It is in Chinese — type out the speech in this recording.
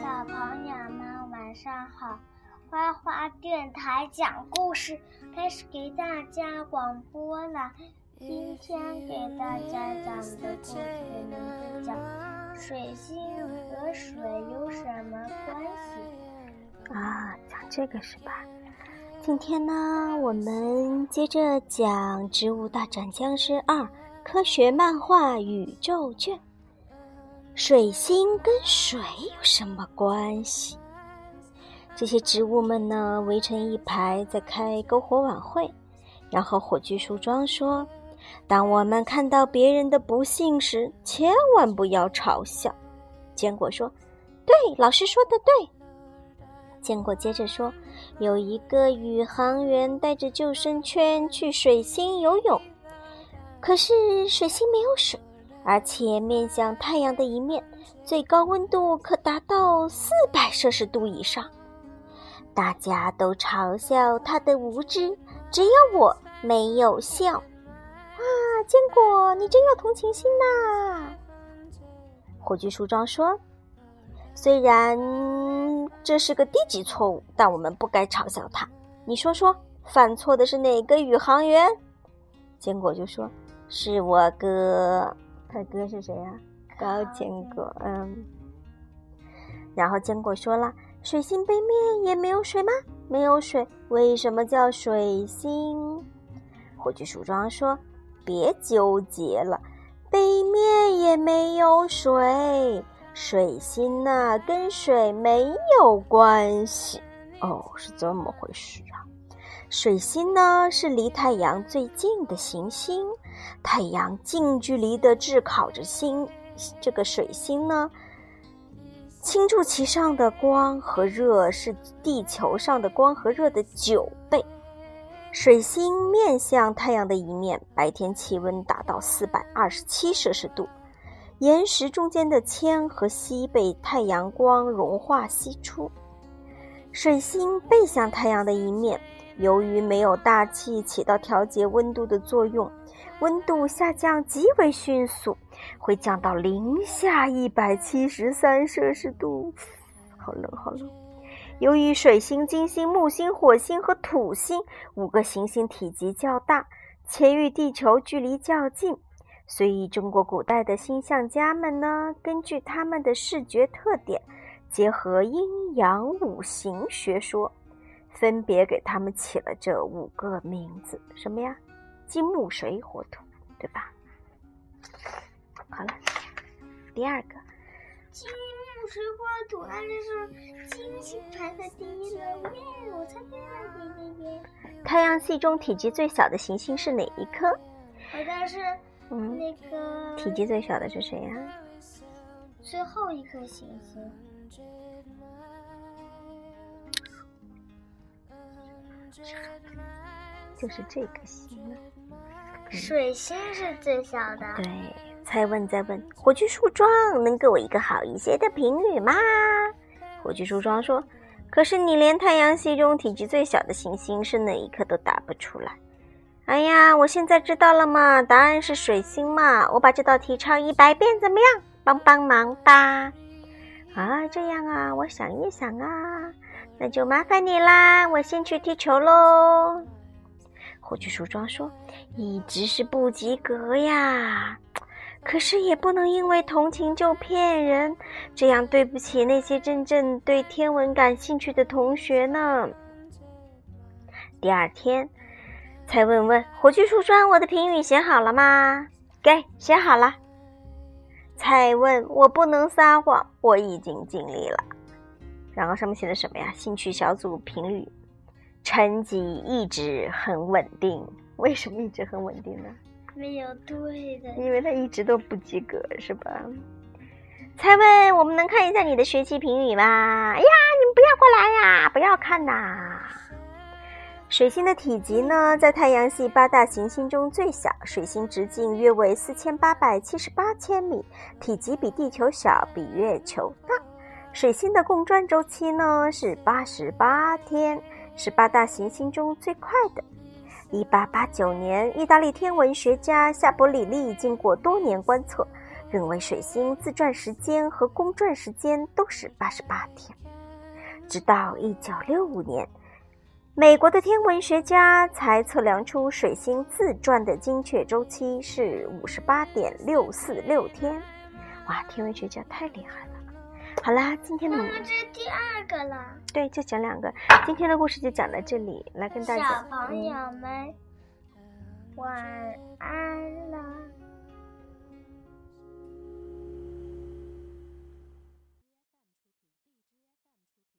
小朋友们晚上好！花花电台讲故事开始给大家广播了。今天给大家讲的故事名字叫《水星和水有什么关系》啊，讲这个是吧？今天呢，我们接着讲《植物大战僵尸二》科学漫画宇宙卷。水星跟水有什么关系？这些植物们呢，围成一排在开篝火晚会。然后火炬树桩说：“当我们看到别人的不幸时，千万不要嘲笑。”坚果说：“对，老师说的对。”坚果接着说：“有一个宇航员带着救生圈去水星游泳，可是水星没有水。”而且面向太阳的一面，最高温度可达到四百摄氏度以上。大家都嘲笑他的无知，只有我没有笑。啊，坚果，你真有同情心呐！火炬树桩说：“虽然这是个低级错误，但我们不该嘲笑他。你说说，犯错的是哪个宇航员？”坚果就说：“是我哥。”他哥是谁呀？高坚果，嗯。然后坚果说了：“水星背面也没有水吗？没有水，为什么叫水星？”火炬树桩说：“别纠结了，背面也没有水，水星呢跟水没有关系。”哦，是这么回事啊。水星呢是离太阳最近的行星，太阳近距离的炙烤着星，这个水星呢，倾注其上的光和热是地球上的光和热的九倍。水星面向太阳的一面，白天气温达到四百二十七摄氏度，岩石中间的铅和锡被太阳光融化析出。水星背向太阳的一面。由于没有大气起到调节温度的作用，温度下降极为迅速，会降到零下一百七十三摄氏度，好冷好冷。由于水星、金星、木星、火星和土星五个行星体积较大，且与地球距离较近，所以中国古代的星象家们呢，根据他们的视觉特点，结合阴阳五行学说。分别给他们起了这五个名字，什么呀？金木水火土，对吧？好了，第二个，金木水火土，那就是金星排在第一了耶！我猜对了，耶耶耶！太阳系中体积最小的行星是哪一颗？好像是嗯，那个体积最小的是谁呀？最后一颗行星。就是这个星，水星是最小的。对，再问再问，火炬树桩能给我一个好一些的评语吗？火炬树桩说：“可是你连太阳系中体积最小的行星是哪一颗都答不出来。”哎呀，我现在知道了嘛，答案是水星嘛。我把这道题抄一百遍，怎么样？帮帮忙吧！啊，这样啊，我想一想啊。那就麻烦你啦，我先去踢球喽。火炬树桩说：“一直是不及格呀，可是也不能因为同情就骗人，这样对不起那些真正对天文感兴趣的同学呢。”第二天，才问问火炬树桩：“我的评语写好了吗？”“给，写好了。”才问我不能撒谎，我已经尽力了。然后上面写的什么呀？兴趣小组评语，成绩一直很稳定。为什么一直很稳定呢？没有对的，因为他一直都不及格，是吧？蔡问我们能看一下你的学期评语吗？哎呀，你们不要过来呀，不要看呐！水星的体积呢，在太阳系八大行星中最小，水星直径约为四千八百七十八千米，体积比地球小，比月球大。水星的公转周期呢是八十八天，是八大行星中最快的。一八八九年，意大利天文学家夏伯里利经过多年观测，认为水星自转时间和公转时间都是八十八天。直到一九六五年，美国的天文学家才测量出水星自转的精确周期是五十八点六四六天。哇，天文学家太厉害了！好啦，今天的妈妈这是第二个了。对，就讲两个。今天的故事就讲到这里，来跟大家。小朋友们，晚安了。